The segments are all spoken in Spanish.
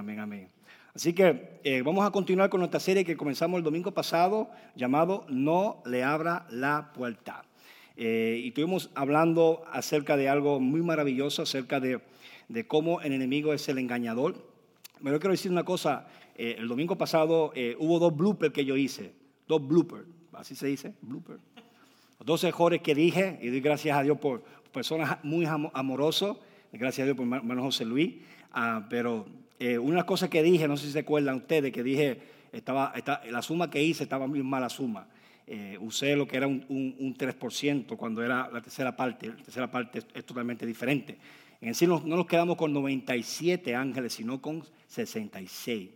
Amén, amén. Así que eh, vamos a continuar con nuestra serie que comenzamos el domingo pasado, llamado No le abra la puerta. Eh, y estuvimos hablando acerca de algo muy maravilloso, acerca de, cómo el enemigo es el engañador. Pero yo quiero decir una cosa, eh, el domingo pasado hubo dos bloopers que yo hice, dos bloopers, así se dice, bloopers. Dos errores que dije, y doy gracias a Dios por personas muy amorosos, gracias a Dios por hermano José Luis, ah, pero eh, una cosa que dije, no sé si se acuerdan ustedes, que dije, estaba, la suma que hice estaba muy mala suma. Eh, usé lo que era un, 3% cuando era la tercera parte. La tercera parte es, totalmente diferente. En sí no, nos quedamos con 97 ángeles, sino con 66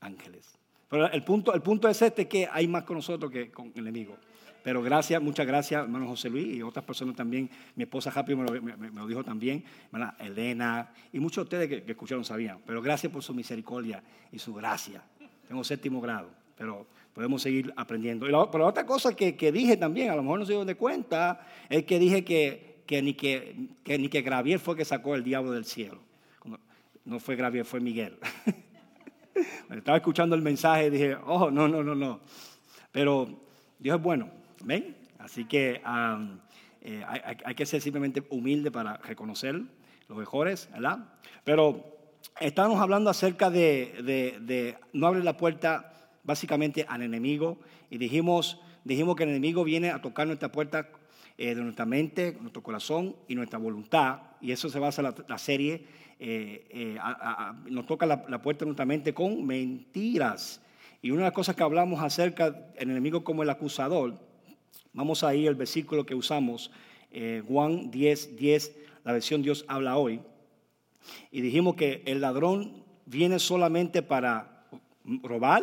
ángeles. Pero el punto, el punto es este, que hay más con nosotros que con el enemigo. Pero gracias, muchas gracias, hermano José Luis y otras personas también. Mi esposa Happy me lo, dijo también, hermana Elena y muchos de ustedes que, escucharon sabían. Pero gracias por su misericordia y su gracia. Tengo séptimo grado, pero podemos seguir aprendiendo. pero otra cosa que, dije también, a lo mejor no se dio de cuenta, es que dije que, que, ni que, ni que Gravier fue que sacó el diablo del cielo. No fue Gravier, fue Miguel. Estaba escuchando el mensaje y dije, oh, no, no, no, no. Pero Dios es bueno. ¿Ven? Así que eh, hay, que ser simplemente humilde para reconocer los mejores, ¿verdad? Pero estamos hablando acerca de, no abrir la puerta básicamente al enemigo y dijimos, dijimos que el enemigo viene a tocar nuestra puerta eh, de nuestra mente, nuestro corazón y nuestra voluntad. Y eso se basa en la, serie. Eh, nos toca la, la, puerta de nuestra mente con mentiras. Y una de las cosas que hablamos acerca del enemigo como el acusador Vamos ahí el versículo que usamos, eh, Juan 10, 10, la versión Dios habla hoy. Y dijimos que el ladrón viene solamente para robar,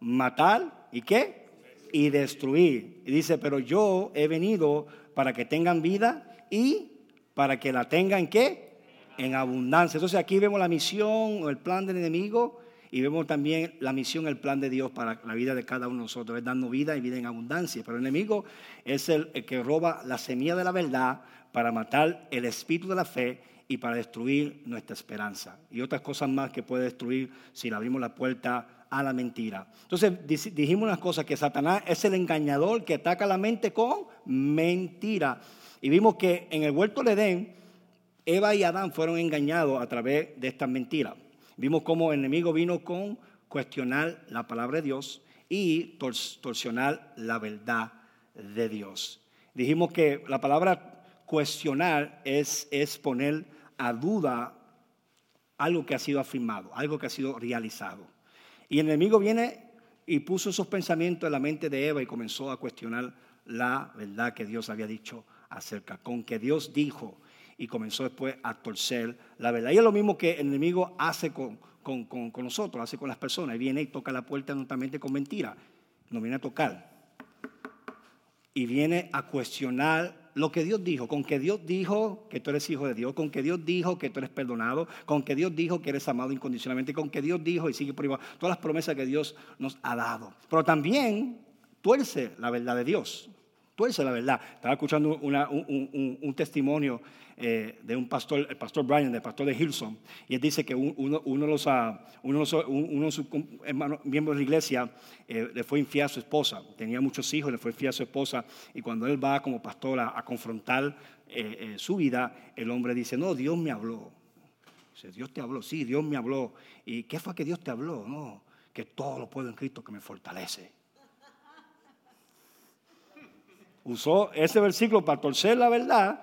matar y qué? Y destruir. Y dice, pero yo he venido para que tengan vida y para que la tengan qué? En abundancia. Entonces aquí vemos la misión o el plan del enemigo y vemos también la misión, el plan de Dios para la vida de cada uno de nosotros, es vida y vida en abundancia. Pero el enemigo es el, que roba la semilla de la verdad para matar el espíritu de la fe y para destruir nuestra esperanza. Y otras cosas más que puede destruir si le abrimos la puerta a la mentira. Entonces dijimos unas cosas, que Satanás es el engañador que ataca la mente con mentira. Y vimos que en el huerto de Edén, Eva y Adán fueron engañados a través de estas mentiras. Vimos cómo el enemigo vino con cuestionar la palabra de Dios y torsionar la verdad de Dios. Dijimos que la palabra cuestionar es, es poner a duda algo que ha sido afirmado, algo que ha sido realizado. Y el enemigo viene y puso esos pensamientos en la mente de Eva y comenzó a cuestionar la verdad que Dios había dicho acerca, con que Dios dijo y comenzó después a torcer la verdad. Y es lo mismo que el enemigo hace con, nosotros, hace con las personas. viene y toca la puerta notamente con mentira. Nos viene a tocar. Y viene a cuestionar lo que Dios dijo, con que Dios dijo que tú eres hijo de Dios, con que Dios dijo que tú eres perdonado, con que Dios dijo que eres amado incondicionalmente, con que Dios dijo y sigue igual, todas las promesas que Dios nos ha dado. Pero también tuerce la verdad de Dios, tuerce la verdad. Estaba escuchando un testimonio eh, de un pastor, el pastor Brian, del pastor de Hilson, y él dice que uno, de los, uno sus miembros de la iglesia eh, le fue infiel a su esposa, tenía muchos hijos, le fue infiel a su esposa, y cuando él va como pastor a, confrontar eh, su vida, el hombre dice, no, Dios me habló. Dice, Dios te habló, sí, Dios me habló. ¿Y qué fue que Dios te habló? No, que todo lo puedo en Cristo que me fortalece. Usó ese versículo para torcer la verdad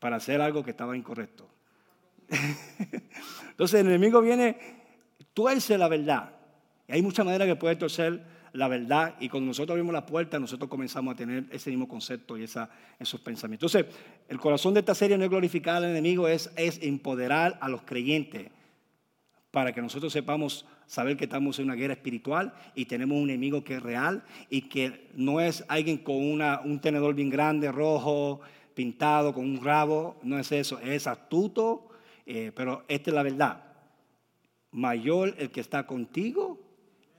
para hacer algo que estaba incorrecto. Entonces el enemigo viene, tuerce la verdad. Y hay muchas maneras que puede torcer la verdad y cuando nosotros abrimos la puerta, nosotros comenzamos a tener ese mismo concepto y esa, esos pensamientos. Entonces, el corazón de esta serie no es glorificar al enemigo, es, es empoderar a los creyentes para que nosotros sepamos saber que estamos en una guerra espiritual y tenemos un enemigo que es real y que no es alguien con una, un tenedor bien grande, rojo, pintado con un rabo, no es eso, es astuto, eh, pero esta es la verdad. Mayor el que está contigo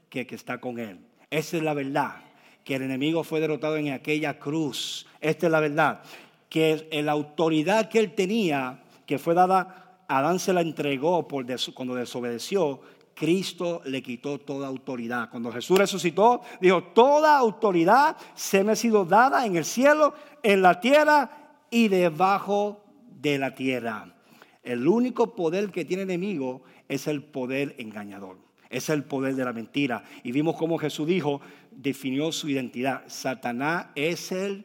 que el que está con él. Esa es la verdad, que el enemigo fue derrotado en aquella cruz. Esta es la verdad, que la autoridad que él tenía, que fue dada Adán se la entregó por cuando desobedeció, Cristo le quitó toda autoridad. Cuando Jesús resucitó, dijo, toda autoridad se me ha sido dada en el cielo, en la tierra y debajo de la tierra. El único poder que tiene enemigo es el poder engañador. Es el poder de la mentira. Y vimos cómo Jesús dijo, definió su identidad. Satanás es el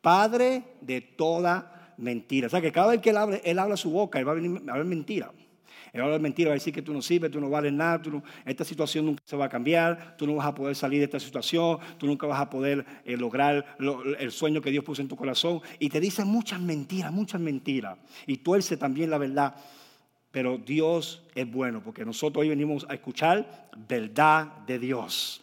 padre de toda mentira. O sea que cada vez que él habla, él habla su boca, él va a, venir, a hablar mentira. Él va a mentira, va a decir que tú no sirves, tú no vales nada, esta situación nunca se va a cambiar, tú no vas a poder salir de esta situación, tú nunca vas a poder eh, lograr el sueño que Dios puso en tu corazón. Y te dice muchas mentiras, muchas mentiras. Y tuerce también la verdad. Pero Dios es bueno, porque nosotros hoy venimos a escuchar verdad de Dios.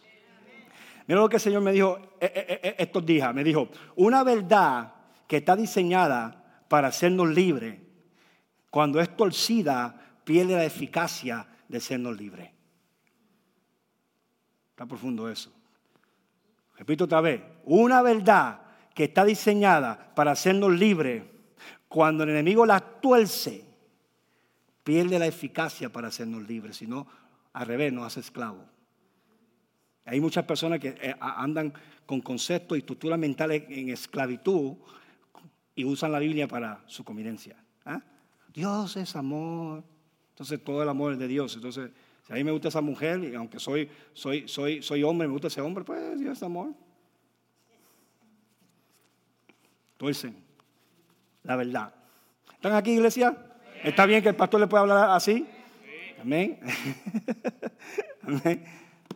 Mira lo que el Señor me dijo eh, eh, estos días. Me dijo, una verdad que está diseñada para hacernos libres, cuando es torcida, pierde la eficacia de sernos libres. Está profundo eso. Repito otra vez, una verdad que está diseñada para hacernos libres, cuando el enemigo la tuerce, pierde la eficacia para hacernos libres, sino al revés nos hace esclavos. Hay muchas personas que eh, andan con conceptos y estructuras mentales en esclavitud y usan la Biblia para su conveniencia. ¿ah? Dios es amor. Entonces todo el amor es de Dios. Entonces, si a mí me gusta esa mujer, y aunque soy, soy, soy, soy hombre, me gusta ese hombre, pues Dios es amor. Entonces, la verdad. ¿Están aquí, iglesia? ¿Está bien que el pastor le pueda hablar así? Amén. Amén.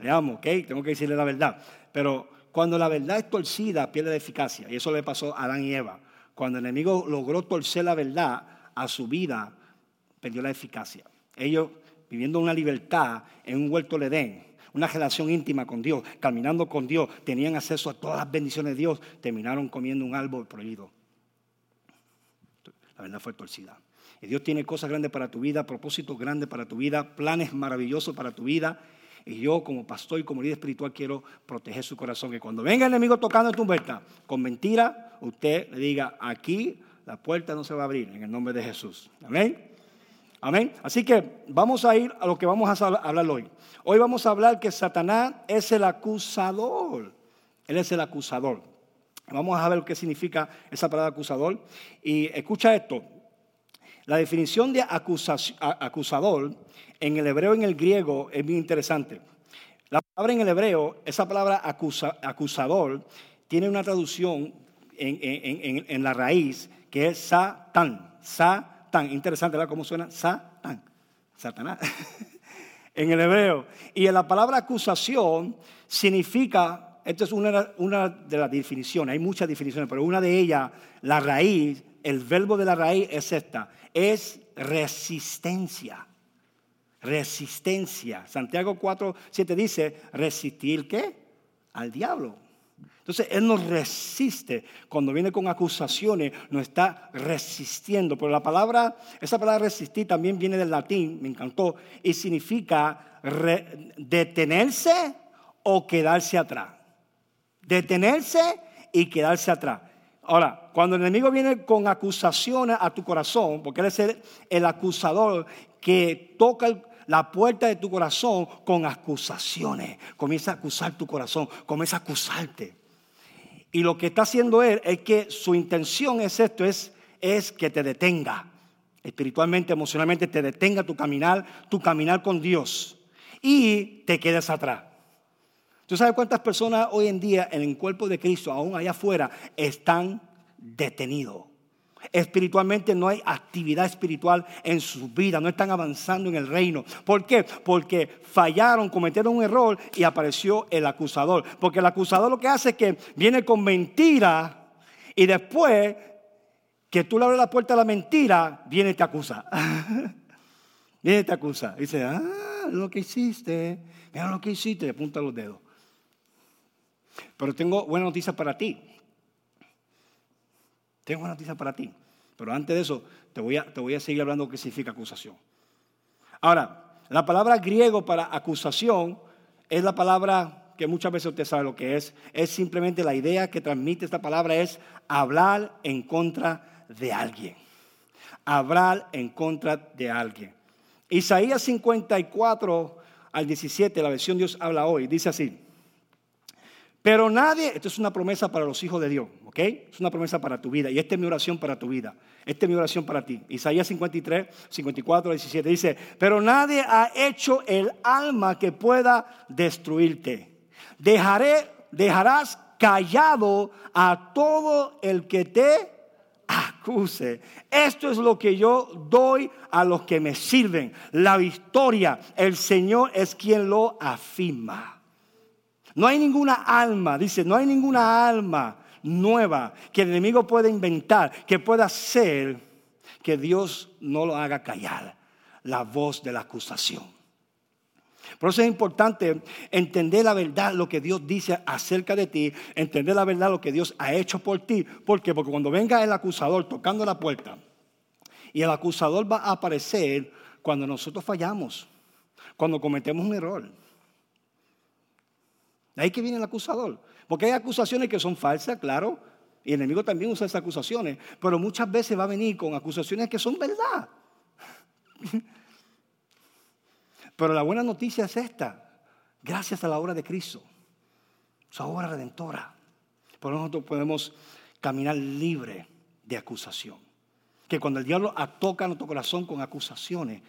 Le amo, ok, tengo que decirle la verdad. Pero cuando la verdad es torcida, pierde la eficacia. Y eso le pasó a Adán y Eva. Cuando el enemigo logró torcer la verdad a su vida, perdió la eficacia. Ellos viviendo una libertad en un huerto de Edén, una relación íntima con Dios, caminando con Dios, tenían acceso a todas las bendiciones de Dios, terminaron comiendo un árbol prohibido. La verdad fue torcida. Y Dios tiene cosas grandes para tu vida, propósitos grandes para tu vida, planes maravillosos para tu vida. Y yo como pastor y como líder espiritual quiero proteger su corazón. Que cuando venga el enemigo tocando tu puerta con mentira, usted le diga, aquí la puerta no se va a abrir en el nombre de Jesús. Amén. Amén. Así que vamos a ir a lo que vamos a hablar hoy. Hoy vamos a hablar que Satanás es el acusador. Él es el acusador. Vamos a ver lo que significa esa palabra acusador. Y escucha esto. La definición de acusador en el hebreo y en el griego es muy interesante. La palabra en el hebreo, esa palabra acusador, tiene una traducción en, en la raíz que es Satan. Satan tan interesante, ¿verdad? ¿Cómo suena? Satán. Satanás. en el hebreo. Y en la palabra acusación significa, esta es una, una de las definiciones, hay muchas definiciones, pero una de ellas, la raíz, el verbo de la raíz es esta, es resistencia. Resistencia. Santiago 4, 7 dice, resistir qué? Al diablo. Entonces Él nos resiste. Cuando viene con acusaciones, nos está resistiendo. Pero la palabra, esa palabra resistir también viene del latín, me encantó, y significa detenerse o quedarse atrás. Detenerse y quedarse atrás. Ahora, cuando el enemigo viene con acusaciones a tu corazón, porque él es el, acusador que toca la puerta de tu corazón con acusaciones, comienza a acusar tu corazón, comienza a acusarte. Y lo que está haciendo él es que su intención es esto, es, es que te detenga. Espiritualmente, emocionalmente, te detenga tu caminar, tu caminar con Dios. Y te quedes atrás. ¿Tú sabes cuántas personas hoy en día en el cuerpo de Cristo, aún allá afuera, están detenidos? Espiritualmente no hay actividad espiritual en su vida, no están avanzando en el reino. ¿Por qué? Porque fallaron, cometieron un error y apareció el acusador. Porque el acusador lo que hace es que viene con mentira y después que tú le abres la puerta a la mentira, viene y te acusa. viene y te acusa. dice, ah, lo que hiciste, mira lo que hiciste, y apunta los dedos. Pero tengo buena noticia para ti. Tengo una noticia para ti. Pero antes de eso, te voy a, seguir hablando de qué significa acusación. Ahora, la palabra griego para acusación es la palabra que muchas veces usted sabe lo que es. Es simplemente la idea que transmite esta palabra es hablar en contra de alguien. hablar en contra de alguien. Isaías 54 al 17, la versión Dios habla hoy, dice así. Pero nadie, esto es una promesa para los hijos de Dios, ¿ok? Es una promesa para tu vida y esta es mi oración para tu vida. Esta es mi oración para ti. Isaías 53, 54, 17 dice, pero nadie ha hecho el alma que pueda destruirte. Dejaré, dejarás callado a todo el que te acuse. Esto es lo que yo doy a los que me sirven. La victoria, el Señor es quien lo afirma. No hay ninguna alma, dice, no hay ninguna alma nueva que el enemigo pueda inventar, que pueda hacer que Dios no lo haga callar la voz de la acusación. Por eso es importante entender la verdad, lo que Dios dice acerca de ti, entender la verdad, lo que Dios ha hecho por ti. ¿Por qué? Porque cuando venga el acusador tocando la puerta, y el acusador va a aparecer cuando nosotros fallamos, cuando cometemos un error. Ahí que viene el acusador. Porque hay acusaciones que son falsas, claro, y el enemigo también usa esas acusaciones, pero muchas veces va a venir con acusaciones que son verdad. Pero la buena noticia es esta, gracias a la obra de Cristo, su obra redentora, por nosotros podemos caminar libre de acusación. Que cuando el diablo toca nuestro corazón con acusaciones,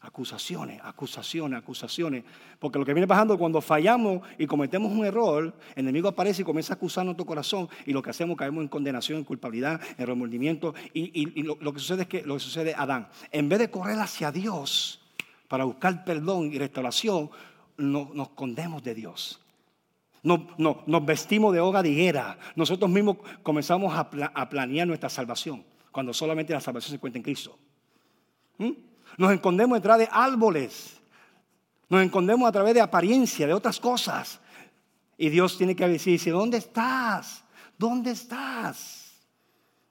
Acusaciones, acusaciones, acusaciones. Porque lo que viene pasando cuando fallamos y cometemos un error, el enemigo aparece y comienza a acusar nuestro corazón y lo que hacemos caemos en condenación, en culpabilidad, en remordimiento. Y, lo, que sucede es que lo que sucede Adán, en vez de correr hacia Dios para buscar perdón y restauración, nos escondemos de Dios. nos vestimos de hoga de higuera. Nosotros mismos comenzamos a, planear nuestra salvación, cuando solamente la salvación se encuentra en Cristo. ¿Mm? Nos escondemos detrás de árboles. Nos escondemos a través de apariencia, de otras cosas. Y Dios tiene que decir, ¿dónde estás? ¿Dónde estás?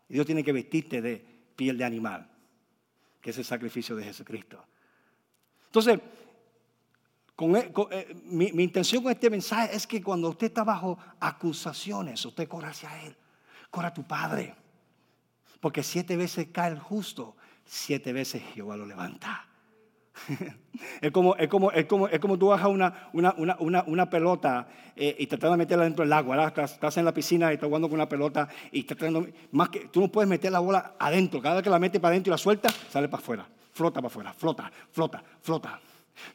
Y Dios tiene que vestirte de piel de animal, que es el sacrificio de Jesucristo. Entonces, e, eh, mi, mi, intención con este mensaje es que cuando usted está bajo acusaciones, usted corra hacia Él, corra a tu Padre. Porque siete veces cae el justo siete veces Jehová lo levanta. es, como, es, como, es, como, es como tú bajas una, una, una, una pelota eh, y tratas de meterla dentro del agua. Estás, en la piscina y estás jugando con una pelota y estás tratando, más que tú no puedes meter la bola adentro. Cada vez que la metes para adentro y la sueltas, sale para afuera. Flota para afuera, flota, flota, flota.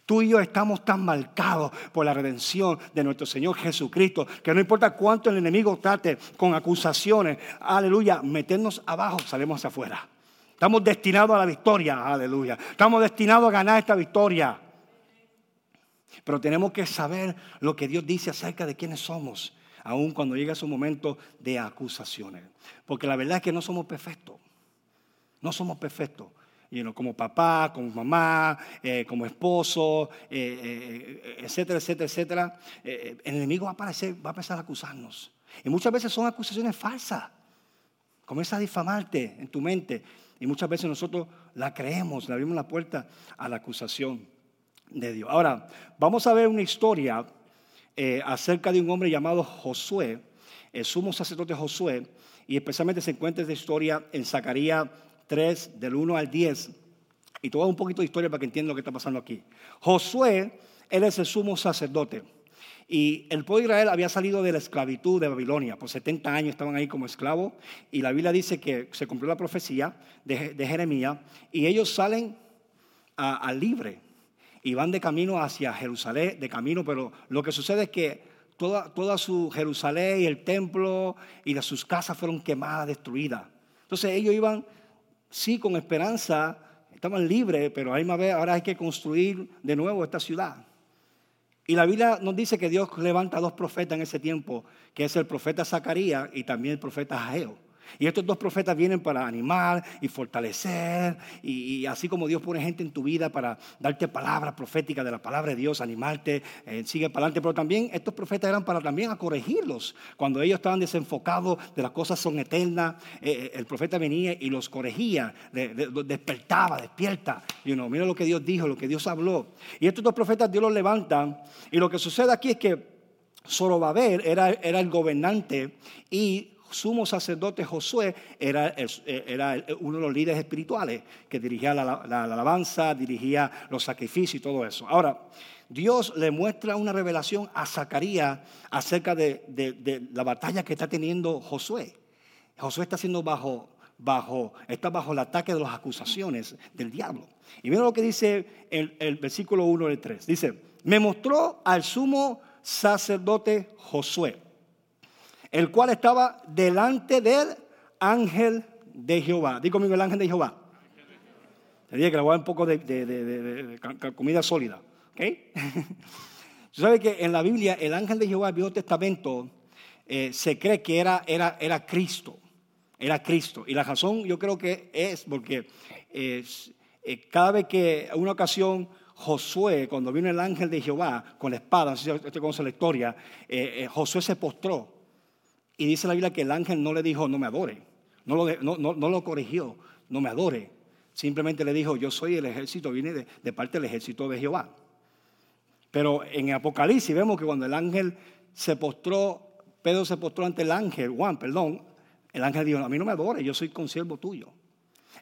Tú y yo estamos tan marcados por la redención de nuestro Señor Jesucristo que no importa cuánto el enemigo trate con acusaciones, aleluya, meternos abajo, salimos hacia afuera. Estamos destinados a la victoria, aleluya. Estamos destinados a ganar esta victoria. Pero tenemos que saber lo que Dios dice acerca de quiénes somos, aun cuando llega su momento de acusaciones. Porque la verdad es que no somos perfectos. No somos perfectos. como papá, como mamá, eh, como esposo, eh, eh, etcétera, etcétera, etcétera. el enemigo va a, aparecer, va a empezar a acusarnos. Y muchas veces son acusaciones falsas. Comienza a difamarte en tu mente. Y muchas veces nosotros la creemos, le abrimos la puerta a la acusación de Dios. Ahora, vamos a ver una historia eh, acerca de un hombre llamado Josué, el sumo sacerdote Josué, y especialmente se encuentra esta historia en Zacarías 3, del 1 al 10. Y dar un poquito de historia para que entiendan lo que está pasando aquí. Josué, él es el sumo sacerdote. Y el pueblo de Israel había salido de la esclavitud de Babilonia. Por 70 años estaban ahí como esclavos. Y la Biblia dice que se cumplió la profecía de, Jeremías. Y ellos salen a, libre. Y van de camino hacia Jerusalén, de camino. Pero lo que sucede es que toda, toda su Jerusalén y el templo y sus casas fueron quemadas, destruidas. Entonces ellos iban, sí, con esperanza. Estaban libres, pero ahora hay que construir de nuevo esta ciudad. Y la Biblia nos dice que Dios levanta dos profetas en ese tiempo, que es el profeta Zacarías y también el profeta Ageo. Y estos dos profetas vienen para animar y fortalecer, y, así como Dios pone gente en tu vida para darte palabras proféticas de la palabra de Dios, animarte, eh, sigue para adelante, pero también estos profetas eran para también a corregirlos. Cuando ellos estaban desenfocados de las cosas son eternas, eh, eh, el profeta venía y los corregía, despertaba, despierta. Y uno, mira lo que Dios dijo, lo que Dios habló. Y estos dos profetas Dios los levanta, y lo que sucede aquí es que Zorobabel era, era el gobernante y sumo sacerdote Josué era, era uno de los líderes espirituales que dirigía la, alabanza, dirigía los sacrificios y todo eso. Ahora, Dios le muestra una revelación a Zacarías acerca de, la batalla que está teniendo Josué. Josué está siendo bajo, bajo, está bajo el ataque de las acusaciones del diablo. Y mira lo que dice el, el versículo 1 del 3. Dice, me mostró al sumo sacerdote Josué, el cual estaba delante del ángel de Jehová. Digo conmigo el ángel de Jehová. Te dije que le voy a dar un poco de, comida sólida. ¿okay? ¿Sabes que en la Biblia el ángel de Jehová, el Viejo Testamento, eh, se cree que era, era, era Cristo? Era Cristo. Y la razón yo creo que es porque eh, cada vez que una ocasión Josué, cuando vino el ángel de Jehová con la espada, si usted conoce la historia, eh, eh, Josué se postró. Y dice la Biblia que el ángel no le dijo, no me adore. No lo, no, lo corrigió, no me adore. Simplemente le dijo, yo soy el ejército, viene de, parte del ejército de Jehová. Pero en Apocalipsis vemos que cuando el ángel se postró, Pedro se postró ante el ángel, Juan, perdón, el ángel dijo, a mí no me adore, yo soy consiervo tuyo.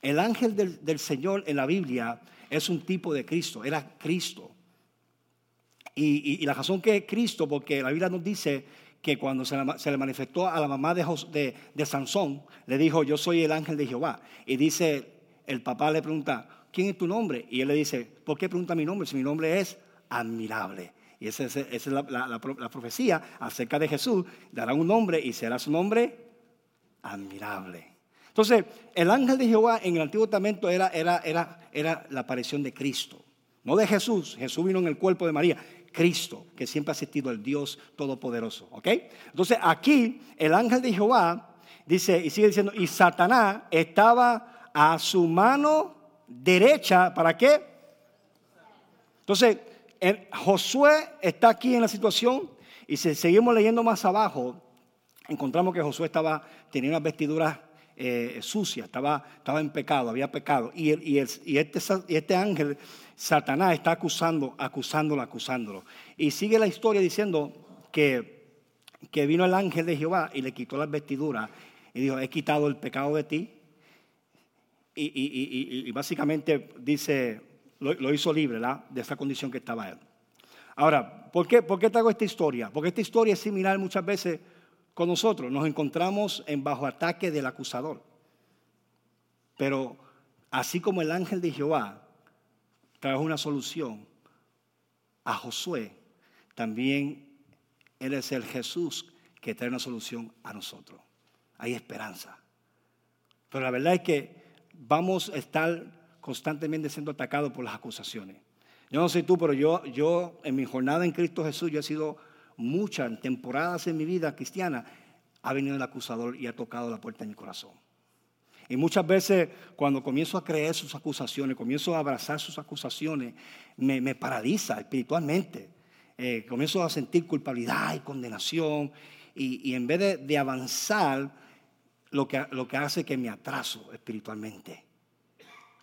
El ángel del, del Señor en la Biblia es un tipo de Cristo, era Cristo. Y, la razón que es Cristo, porque la Biblia nos dice que cuando se, le manifestó a la mamá de, Sansón, le dijo, yo soy el ángel de Jehová. Y dice, el papá le pregunta, ¿quién es tu nombre? Y él le dice, ¿por qué pregunta mi nombre? Si mi nombre es admirable. Y esa, es la, profecía acerca de Jesús. Dará un nombre y será su nombre admirable. Entonces, el ángel de Jehová en el Antiguo Testamento era la aparición de Cristo, no de Jesús. Jesús vino en el cuerpo de María. Cristo, que siempre ha existido el Dios Todopoderoso. ¿Ok? Entonces, aquí el ángel de Jehová dice, y sigue diciendo, y Satanás estaba a su mano derecha, ¿para qué? Entonces, Josué está aquí en la situación, y si seguimos leyendo más abajo, encontramos que Josué estaba, tenía unas vestiduras eh, sucia, estaba, estaba en pecado, había pecado. Y, y, este, este, ángel, Satanás, está acusando, acusándolo, acusándolo. Y sigue la historia diciendo que, que vino el ángel de Jehová y le quitó las vestiduras y dijo, he quitado el pecado de ti. Y, básicamente dice, lo, hizo libre de esa condición que estaba él. Ahora, ¿por qué, ¿por qué esta historia? Porque esta historia es similar muchas veces con nosotros. Nos encontramos en bajo ataque del acusador. Pero así como el ángel de Jehová trajo una solución a Josué, también Él es el Jesús que trae una solución a nosotros. Hay esperanza. Pero la verdad es que vamos a estar constantemente siendo atacados por las acusaciones. Yo no sé tú, pero yo, yo en mi jornada en Cristo Jesús, yo he sido muchas temporadas en mi vida cristiana, ha venido el acusador y ha tocado la puerta en mi corazón. Y muchas veces cuando comienzo a creer sus acusaciones, comienzo a abrazar sus acusaciones, me, paraliza espiritualmente. Eh, comienzo a sentir culpabilidad y condenación. Y, en vez de, avanzar, lo que, lo que hace que me atraso espiritualmente.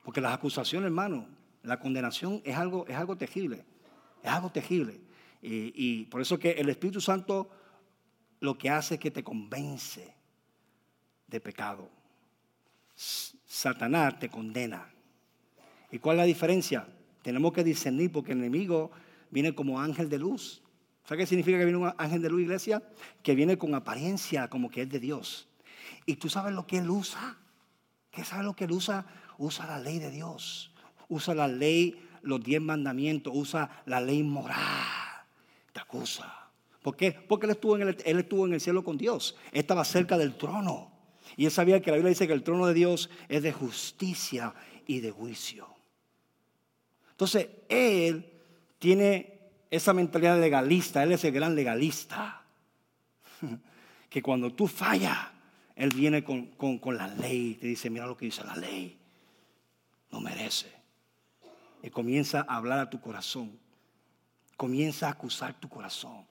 Porque las acusaciones, hermano, la condenación es algo, es algo tejible. Es algo tejible. Y, por eso que el Espíritu Santo lo que hace es que te convence de pecado. Satanás te condena. ¿Y cuál es la diferencia? Tenemos que discernir porque el enemigo viene como ángel de luz. ¿Sabe qué significa que viene un ángel de luz, iglesia? Que viene con apariencia como que es de Dios. ¿Y tú sabes lo que él usa? ¿Qué sabe lo que él usa? Usa la ley de Dios. Usa la ley, los diez mandamientos. Usa la ley moral acusa. ¿Por qué? Porque él estuvo, en el, él estuvo en el cielo con Dios. Estaba cerca del trono. Y él sabía que la Biblia dice que el trono de Dios es de justicia y de juicio. Entonces, él tiene esa mentalidad legalista. Él es el gran legalista. Que cuando tú fallas, él viene con, con la ley. Te dice, mira lo que dice la ley. No merece. Y comienza a hablar a tu corazón comienza a acusar tu corazón.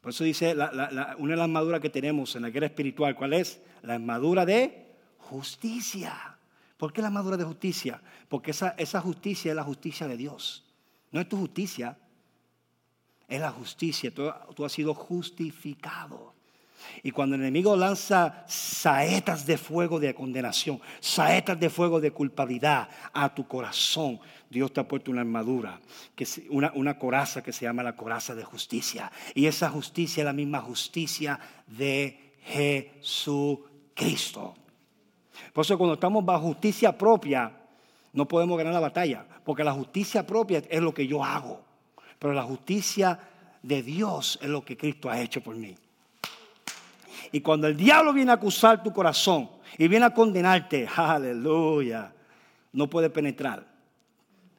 Por eso dice una de las armaduras que tenemos en la guerra espiritual, ¿cuál es? La armadura de justicia. ¿Por qué la armadura de justicia? Porque esa, esa justicia es la justicia de Dios. No es tu justicia, es la justicia. Tú has sido justificado. Y cuando el enemigo lanza saetas de fuego de condenación, saetas de fuego de culpabilidad a tu corazón, Dios te ha puesto una armadura, una, una coraza que se llama la coraza de justicia. Y esa justicia es la misma justicia de Jesucristo. Por eso cuando estamos bajo justicia propia, no podemos ganar la batalla, porque la justicia propia es lo que yo hago, pero la justicia de Dios es lo que Cristo ha hecho por mí. Y cuando el diablo viene a acusar tu corazón y viene a condenarte, aleluya, no puede penetrar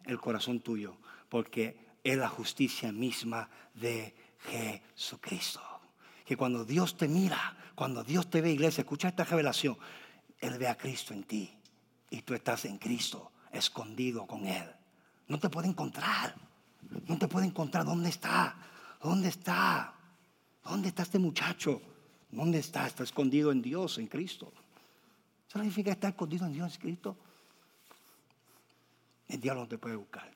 el corazón tuyo, porque es la justicia misma de Jesucristo. Que cuando Dios te mira, cuando Dios te ve, iglesia, escucha esta revelación, Él ve a Cristo en ti y tú estás en Cristo, escondido con Él. No te puede encontrar, no te puede encontrar. ¿Dónde está? ¿Dónde está? ¿Dónde está este muchacho? ¿Dónde está? Está escondido en Dios, en Cristo. ¿Eso significa estar escondido en Dios, en Cristo? El diablo no te puede buscar.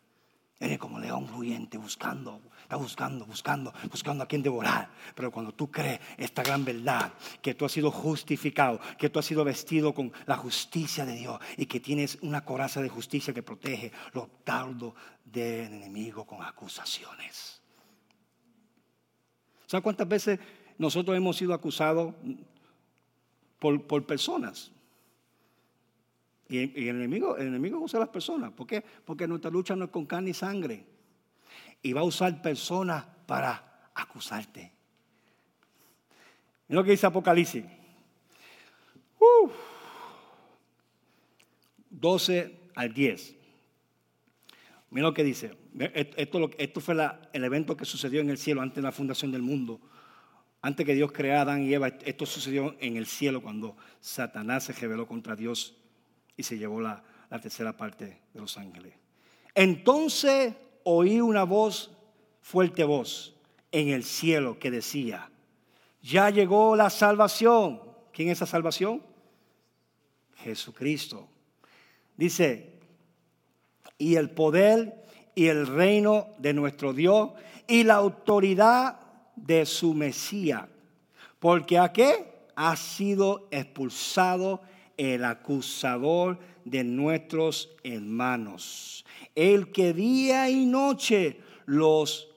Eres como león fluyente buscando, está buscando, buscando, buscando a quien devorar. Pero cuando tú crees esta gran verdad, que tú has sido justificado, que tú has sido vestido con la justicia de Dios y que tienes una coraza de justicia que protege los dardos del enemigo con acusaciones. ¿Sabes cuántas veces nosotros hemos sido acusados por, por personas? Y, el, enemigo, el enemigo usa las personas. ¿Por qué? Porque nuestra lucha no es con carne y sangre. Y va a usar personas para acusarte. Mira lo que dice Apocalipsis. 12 al 10. Mira lo que dice. Esto, esto fue el evento que sucedió en el cielo antes de la fundación del mundo. Antes que Dios creara a Adán y Eva, esto sucedió en el cielo cuando Satanás se rebeló contra Dios y se llevó la, tercera parte de los ángeles. Entonces oí una voz, fuerte voz, en el cielo que decía, ya llegó la salvación. ¿Quién es la salvación? Jesucristo. Dice, y el poder y el reino de nuestro Dios y la autoridad de su Mesías. Porque a qué ha sido expulsado el acusador de nuestros hermanos, el que día y noche los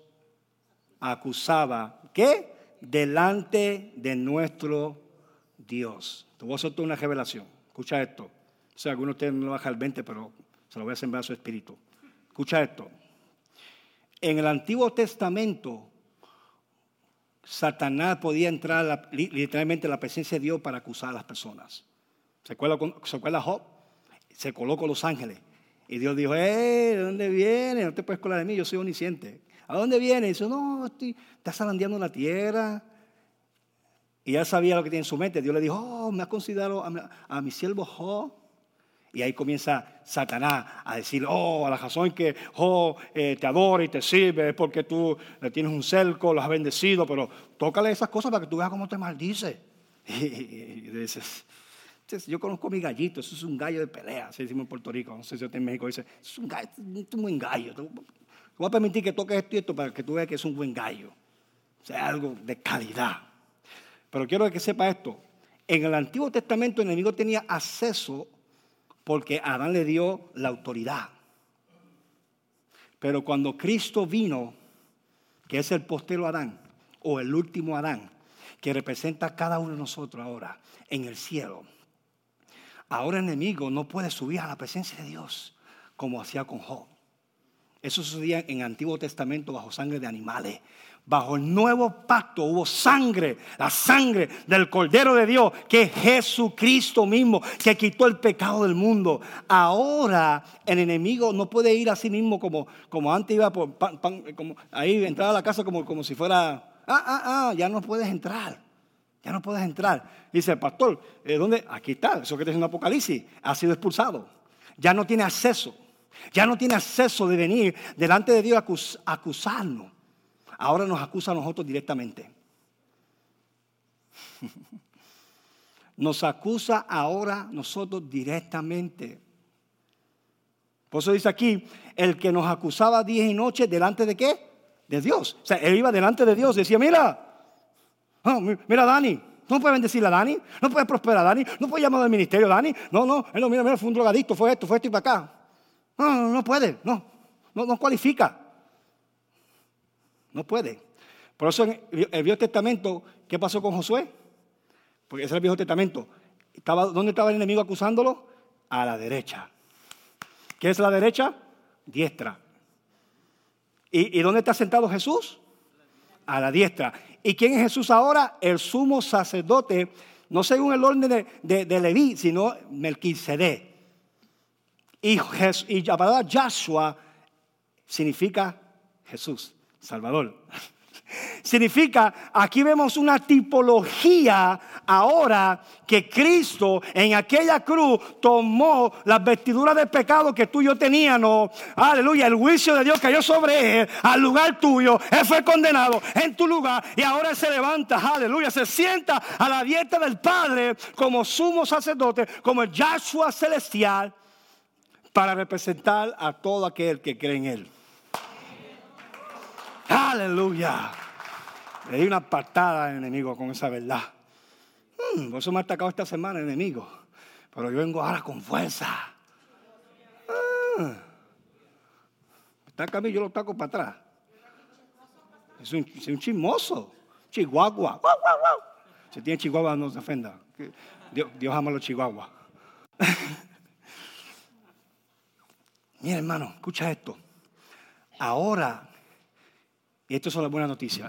acusaba, ¿qué? Delante de nuestro Dios. Te voy a una revelación. Escucha esto. O sea, algunos de ustedes no baja el 20, pero se lo voy a sembrar a su espíritu. Escucha esto. En el Antiguo Testamento, Satanás podía entrar literalmente en la presencia de Dios para acusar a las personas. ¿Se acuerda, Job? Se colocó los ángeles. Y Dios dijo, eh, ¿de dónde viene? No te puedes colar de mí, yo soy omnisciente. ¿A dónde viene? Y dice, no, estoy, estás zarandeando la tierra. Y él sabía lo que tiene en su mente. Dios le dijo, oh, me ha considerado a mi, siervo Job. Y ahí comienza Satanás a decir, oh, a la razón que eh, te adora y te sirve es porque tú le tienes un cerco, lo has bendecido, pero tócale esas cosas para que tú veas cómo te maldice. Y, dices, yo conozco a mi gallito, eso es un gallo de pelea, así decimos en Puerto Rico, no sé si usted en México dice, es un, es un buen gallo. Voy a permitir que toques esto y esto para que tú veas que es un buen gallo. O sea, algo de calidad. Pero quiero que sepa esto. En el Antiguo Testamento el enemigo tenía acceso porque Adán le dio la autoridad. Pero cuando Cristo vino, que es el postero Adán, o el último Adán, que representa a cada uno de nosotros ahora en el cielo, Ahora el enemigo no puede subir a la presencia de Dios como hacía con Job. Eso sucedía en el Antiguo Testamento bajo sangre de animales. Bajo el nuevo pacto hubo sangre, la sangre del Cordero de Dios, que es Jesucristo mismo, que quitó el pecado del mundo. Ahora el enemigo no puede ir a sí mismo como, como antes iba por como ahí, entrar a la casa como, como si fuera, ah, ah, ah, ya no puedes entrar. Ya no puedes entrar. Dice el pastor, eh, ¿dónde? Aquí está, eso que te dice Apocalipsis, ha sido expulsado. Ya no tiene acceso. Ya no tiene acceso de venir delante de Dios a acusarnos. Ahora nos acusa a nosotros directamente. Nos acusa ahora nosotros directamente. Por eso dice aquí, el que nos acusaba día y noche delante de qué? De Dios. O sea, él iba delante de Dios decía, mira, Ah, mira, Dani, No puedes bendecir a Dani, no puedes prosperar a Dani, no puedes llamar al ministerio a Dani. No, no, él no, mira, mira, fue un drogadicto, fue esto, fue esto y para acá. No, no, no puede, no, no, no cualifica. No puede. Por eso en el Viejo Testamento, ¿qué pasó con Josué? Porque ese es el Viejo Testamento. Estaba, ¿Dónde estaba el enemigo acusándolo? A la derecha. ¿Qué es la derecha? Diestra. ¿Y, dónde está sentado Jesús? A la diestra. ¿Y quién es Jesús ahora? El sumo sacerdote, no según el orden de, de, Leví, sino Melquisedec. Y, la palabra Yahshua significa Jesús, Salvador. Significa, aquí vemos una tipología ahora que Cristo en aquella cruz tomó las vestiduras de pecado que tú y yo teníamos. Aleluya, el juicio de Dios cayó sobre él al lugar tuyo. Él fue condenado en tu lugar y ahora se levanta, aleluya, se sienta a la dieta del Padre como sumo sacerdote, como el Yahshua celestial para representar a todo aquel que cree en él. Aleluya. Le di una patada al enemigo con esa verdad. Hmm, por eso me ha atacado esta semana el enemigo. Pero yo vengo ahora con fuerza. Ah. Está acá yo lo taco para atrás. Es un, es un chismoso. Chihuahua. Si tiene chihuahua, no se ofenda. Dios, Dios ama a los chihuahuas. Mira, hermano, escucha esto. Ahora y estas son las buenas noticias.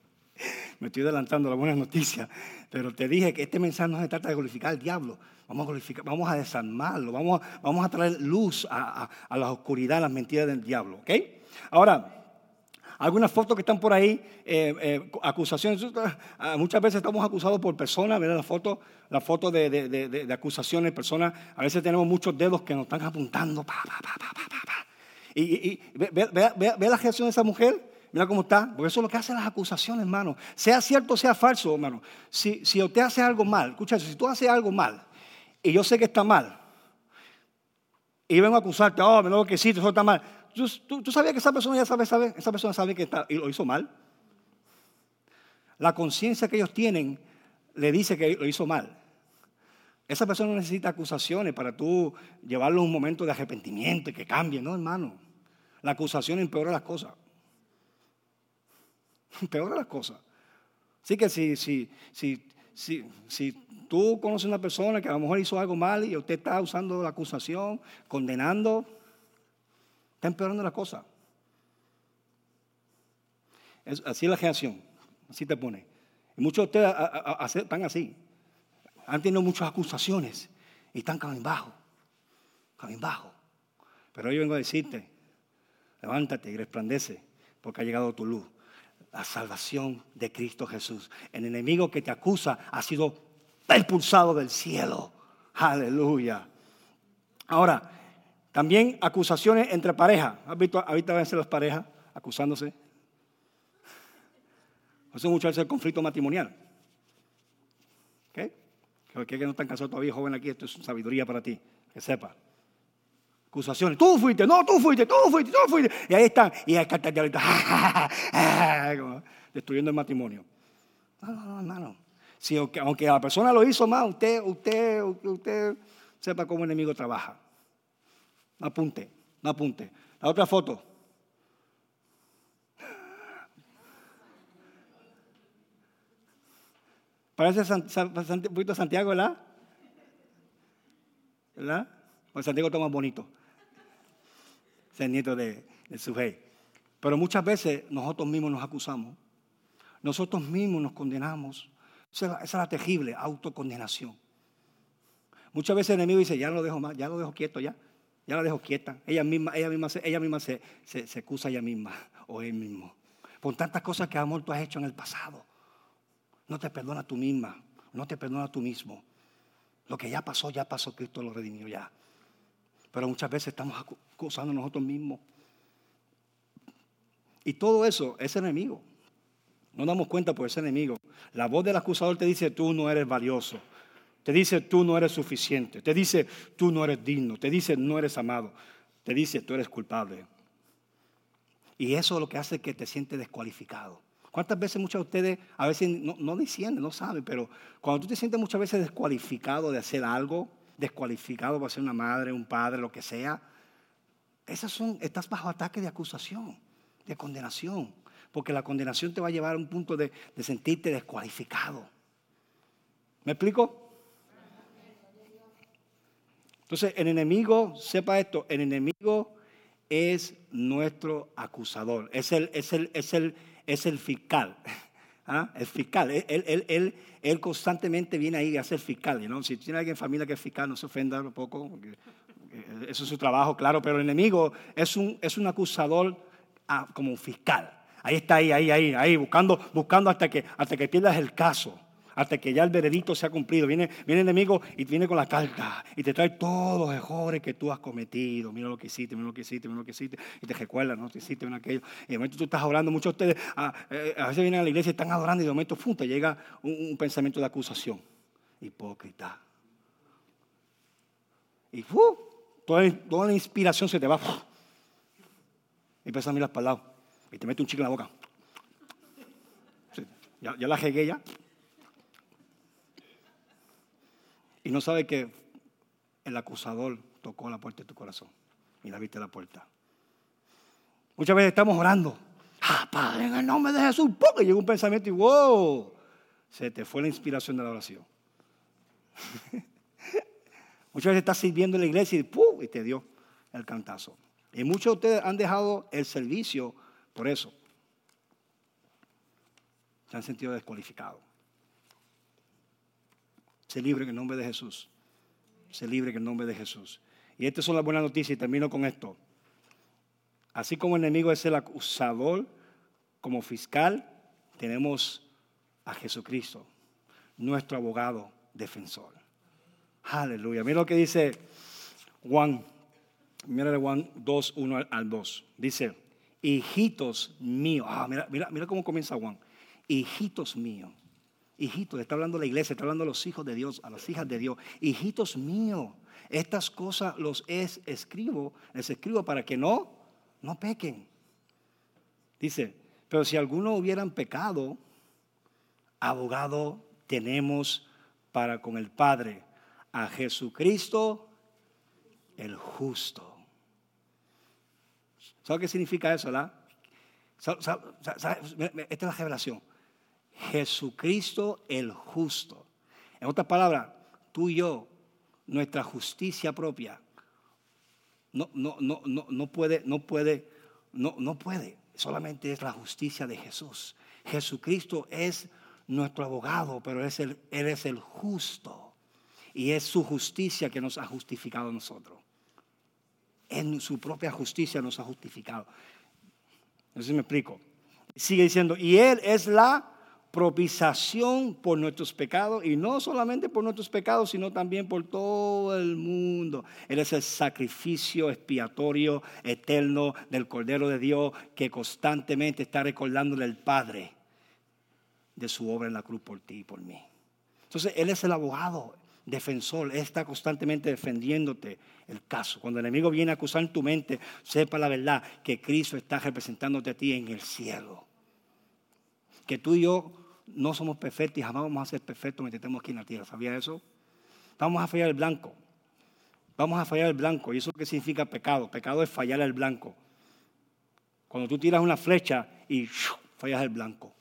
Me estoy adelantando las buenas noticias. Pero te dije que este mensaje no se trata de glorificar al diablo. Vamos a, glorificar, vamos a desarmarlo. Vamos a, a traer luz a, la oscuridad, a las mentiras del diablo. ¿Ok? Ahora, algunas fotos que están por ahí, eh, eh, acusaciones. Ah, muchas veces estamos acusados por personas, ¿verdad? La foto, la foto de, acusaciones, personas. A veces tenemos muchos dedos que nos están apuntando. y, y, ve, la reacción de esa mujer. Mira cómo está. Porque eso es lo que hacen las acusaciones, hermano. Sea cierto o sea falso, hermano. Si, si usted hace algo mal, escucha si tú haces algo mal y yo sé que está mal, y vengo a acusarte, oh, me lo que sí, eso está mal. ¿Tú, tú, sabías que esa persona ya sabe, esa persona sabe que lo hizo mal. La conciencia que ellos tienen le dice que lo hizo mal. Esa persona necesita acusaciones para tú llevarlo a un momento de arrepentimiento y que cambie, no, hermano. La acusación empeora las cosas. Peor las cosas. Así que si, si, si, si, si tú conoces a una persona que a lo mejor hizo algo mal y usted está usando la acusación, condenando, está empeorando la cosa. así es la reacción, así te pone. Y muchos de ustedes están así. Han tenido muchas acusaciones y están bajo bajo Pero hoy vengo a decirte, levántate y resplandece, porque ha llegado tu luz la salvación de Cristo Jesús. El enemigo que te acusa ha sido expulsado del cielo. Aleluya. Ahora, también acusaciones entre parejas. ¿Has visto ahorita a veces las parejas acusándose? Eso muchas veces el conflicto matrimonial. ¿Ok? Que no están casados todavía, joven aquí, esto es sabiduría para ti, que sepa acusaciones. Tú fuiste, no, tú fuiste, tú fuiste, tú fuiste. Y ahí están. Y de ahorita, destruyendo el matrimonio. No, no, no, hermano. Si, aunque, la persona lo hizo mal, usted, usted, usted sepa cómo el enemigo trabaja. No apunte, no apunte. La otra foto. Parece un poquito Santiago, ¿verdad? ¿Verdad? Pues Santiago está más bonito ser nieto de, su rey. Pero muchas veces nosotros mismos nos acusamos, nosotros mismos nos condenamos. Esa, es la terrible autocondenación. Muchas veces el enemigo dice, ya lo dejo más, ya lo dejo quieto, ya, ya la dejo quieta. Ella misma, ella misma, ella misma se, se, se acusa ella misma o él mismo. Por tantas cosas que amor tú has hecho en el pasado. No te perdona tú misma, no te perdona tú mismo. Lo que ya pasó, ya pasó, Cristo lo redimió ya. Pero muchas veces estamos acusando a nosotros mismos. Y todo eso es enemigo. No damos cuenta por ese enemigo. La voz del acusador te dice, tú no eres valioso. Te dice, tú no eres suficiente. Te dice, tú no eres digno. Te dice, no eres amado. Te dice, tú eres culpable. Y eso es lo que hace que te sientes descualificado. ¿Cuántas veces muchos de ustedes, a veces no, no no saben, pero cuando tú te sientes muchas veces descualificado de hacer algo, descualificado para ser una madre, un padre, lo que sea, esas son, estás bajo ataque de acusación, de condenación, porque la condenación te va a llevar a un punto de, de sentirte descualificado. ¿Me explico? Entonces, el enemigo, sepa esto, el enemigo es nuestro acusador, es el, es el, es el, es el fiscal. ¿Ah? El fiscal, él, él, él, él, constantemente viene ahí a ser fiscal. ¿no? Si tiene alguien en familia que es fiscal, no se ofenda un poco, porque eso es su trabajo, claro, pero el enemigo es un, es un acusador ah, como un fiscal. Ahí está, ahí, ahí, ahí, ahí, buscando, buscando hasta, que, hasta que pierdas el caso hasta que ya el veredicto se ha cumplido. Viene, viene el enemigo y viene con la carta y te trae todos los errores que tú has cometido. Mira lo que hiciste, mira lo que hiciste, mira lo que hiciste. Y te recuerda, ¿no? Te hiciste en aquello. Y de momento tú estás orando. Muchos de ustedes a, ah, eh, a veces vienen a la iglesia y están adorando y de momento ¡fum! te llega un, pensamiento de acusación. Hipócrita. Y ¡fum! Toda, toda, la inspiración se te va. Y empiezas a mirar para el. Y te mete un chicle en la boca. ya, ya la jegué ya. Y no sabe que el acusador tocó la puerta de tu corazón y la viste la puerta. Muchas veces estamos orando. Ah, Padre, en el nombre de Jesús. porque llegó un pensamiento y wow, se te fue la inspiración de la oración. Muchas veces estás sirviendo en la iglesia y, ¡pum! y te dio el cantazo. Y muchos de ustedes han dejado el servicio por eso. Se han sentido descualificados. Se libre en el nombre de Jesús. Se libre en el nombre de Jesús. Y estas son las buenas noticias y termino con esto. Así como el enemigo es el acusador, como fiscal, tenemos a Jesucristo, nuestro abogado defensor. Aleluya. Mira lo que dice Juan. Mira Juan 2, 1 al 2. Dice, hijitos míos. Ah, mira, mira, mira cómo comienza Juan. Hijitos míos hijitos, está hablando la iglesia, está hablando a los hijos de Dios, a las hijas de Dios, hijitos míos, estas cosas los es, escribo, les escribo para que no, no pequen. Dice, pero si alguno hubieran pecado, abogado tenemos para con el Padre, a Jesucristo el justo. ¿Sabe qué significa eso, la? Esta es la revelación. Jesucristo el justo. En otras palabras, tú y yo, nuestra justicia propia, no, no, no, no, no puede, no puede, no, no puede. Solamente es la justicia de Jesús. Jesucristo es nuestro abogado, pero es el, Él es el justo. Y es su justicia que nos ha justificado a nosotros. En su propia justicia nos ha justificado. No sé si me explico. Sigue diciendo, y Él es la propiciación por nuestros pecados y no solamente por nuestros pecados, sino también por todo el mundo. Él es el sacrificio expiatorio eterno del Cordero de Dios que constantemente está recordándole al Padre de su obra en la cruz por ti y por mí. Entonces, Él es el abogado, defensor, Él está constantemente defendiéndote el caso. Cuando el enemigo viene a acusar en tu mente, sepa la verdad que Cristo está representándote a ti en el cielo que tú y yo no somos perfectos y jamás vamos a ser perfectos mientras estemos aquí en la tierra. ¿Sabía eso? Vamos a fallar el blanco. Vamos a fallar el blanco. ¿Y eso qué significa pecado? Pecado es fallar el blanco. Cuando tú tiras una flecha y fallas el blanco.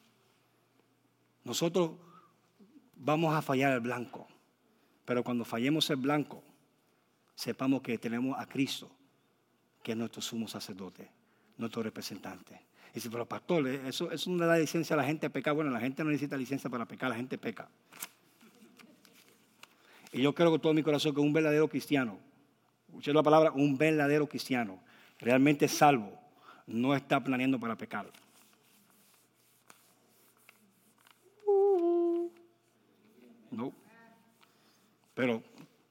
Nosotros vamos a fallar el blanco. Pero cuando fallemos el blanco, sepamos que tenemos a Cristo, que es nuestro sumo sacerdote, nuestro representante. Dice, pero pastor, eh, eso, eso no da licencia a la gente a pecar. Bueno, la gente no necesita licencia para pecar, la gente peca. Y yo creo con todo mi corazón que un verdadero cristiano, escuché la palabra, un verdadero cristiano, realmente salvo, no está planeando para pecar. No. Pero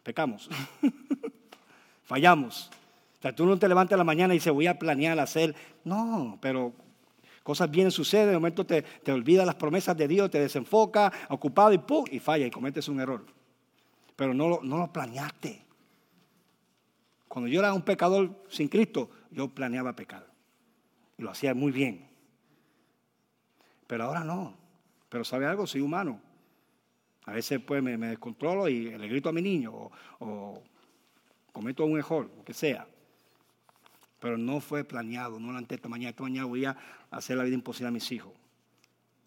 pecamos. Fallamos. O sea, tú no te levantas a la mañana y dices, voy a planear hacer. No, pero Cosas bien suceden, de momento te, te olvidas las promesas de Dios, te desenfoca, ocupado y ¡pum! y falla y cometes un error. Pero no lo, no lo planeaste. Cuando yo era un pecador sin Cristo, yo planeaba pecar. Y lo hacía muy bien. Pero ahora no. Pero sabe algo, soy humano. A veces pues me, descontrolo y le grito a mi niño o, o cometo un error, lo que sea. Pero no fue planeado, no lo ante esta mañana. Esta mañana voy a hacer la vida imposible a mis hijos.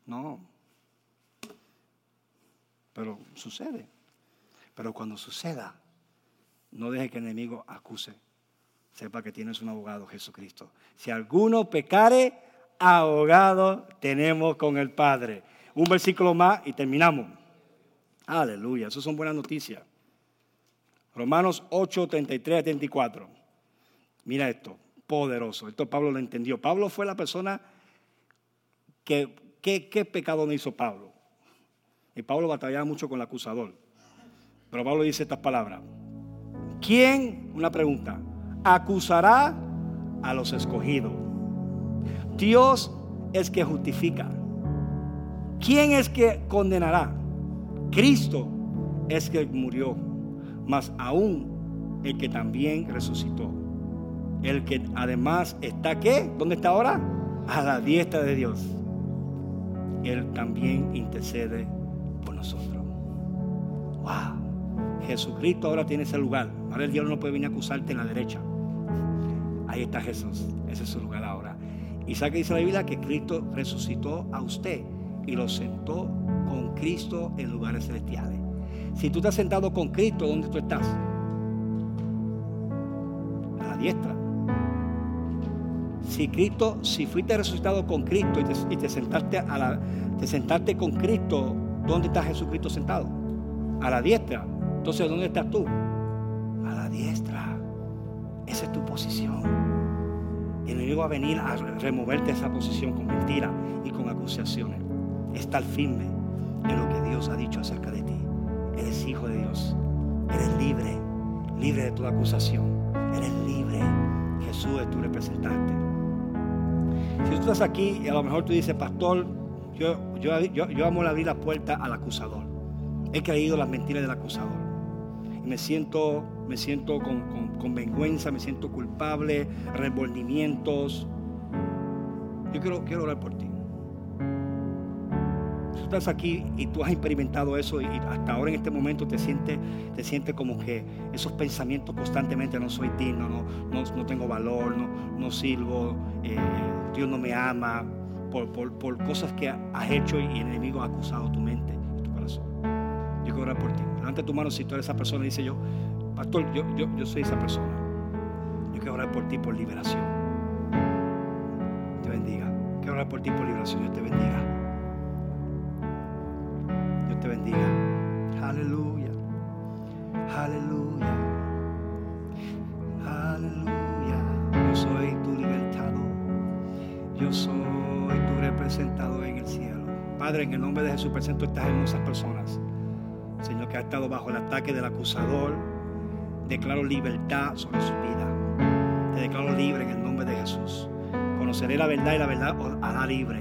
No. Pero sucede. Pero cuando suceda, no deje que el enemigo acuse. Sepa que tienes un abogado, Jesucristo. Si alguno pecare, abogado tenemos con el Padre. Un versículo más y terminamos. Aleluya, eso son buenas noticias. Romanos 8, 33 a 34. Mira esto, poderoso. Esto Pablo lo entendió. Pablo fue la persona que, ¿qué pecado no hizo Pablo? Y Pablo batallaba mucho con el acusador. Pero Pablo dice estas palabras. ¿Quién, una pregunta, acusará a los escogidos? Dios es que justifica. ¿Quién es que condenará? Cristo es que murió, mas aún el que también resucitó. El que además está qué? ¿Dónde está ahora? A la diestra de Dios. Él también intercede por nosotros. Wow. Jesucristo ahora tiene ese lugar. Ahora el diablo no puede venir a acusarte en la derecha. Ahí está Jesús. Ese es su lugar ahora. Y sabe que dice la Biblia que Cristo resucitó a usted y lo sentó con Cristo en lugares celestiales. Si tú estás sentado con Cristo, ¿dónde tú estás? A la diestra. Si Cristo, si fuiste resucitado con Cristo y te, sentaste te sentaste con Cristo, ¿dónde está Jesucristo sentado? A la diestra. Entonces, ¿dónde estás tú? A la diestra. Esa es tu posición. Y el enemigo va a venir a removerte esa posición con mentiras y con acusaciones. Estar firme en lo que Dios ha dicho acerca de ti. Eres hijo de Dios. Eres libre, libre de toda acusación. Eres libre. Jesús es tu representante. Si tú estás aquí y a lo mejor tú dices, pastor, yo, yo, yo, yo amo abrir la puerta al acusador. He creído las mentiras del acusador. Y me siento, me siento con, con vergüenza, me siento culpable, remordimientos. Yo quiero, quiero orar por ti estás aquí y tú has experimentado eso y hasta ahora en este momento te sientes, te sientes como que esos pensamientos constantemente, no soy digno, no, no, tengo valor, no, no sirvo, eh, Dios no me ama, por, por, cosas que has hecho y el enemigo ha acusado tu mente y tu corazón. Yo quiero orar por ti. Levanta tu mano si tú eres esa persona, dice yo, pastor, yo, yo, yo soy esa persona. Yo quiero orar por ti por liberación. Te bendiga. Quiero orar por ti por liberación. Dios te bendiga te bendiga. Aleluya. Aleluya. Padre, en el nombre de Jesús presento estas hermosas personas. Señor, que ha estado bajo el ataque del acusador. Declaro libertad sobre su vida. Te declaro libre en el nombre de Jesús. Conoceré la verdad y la verdad os hará libre.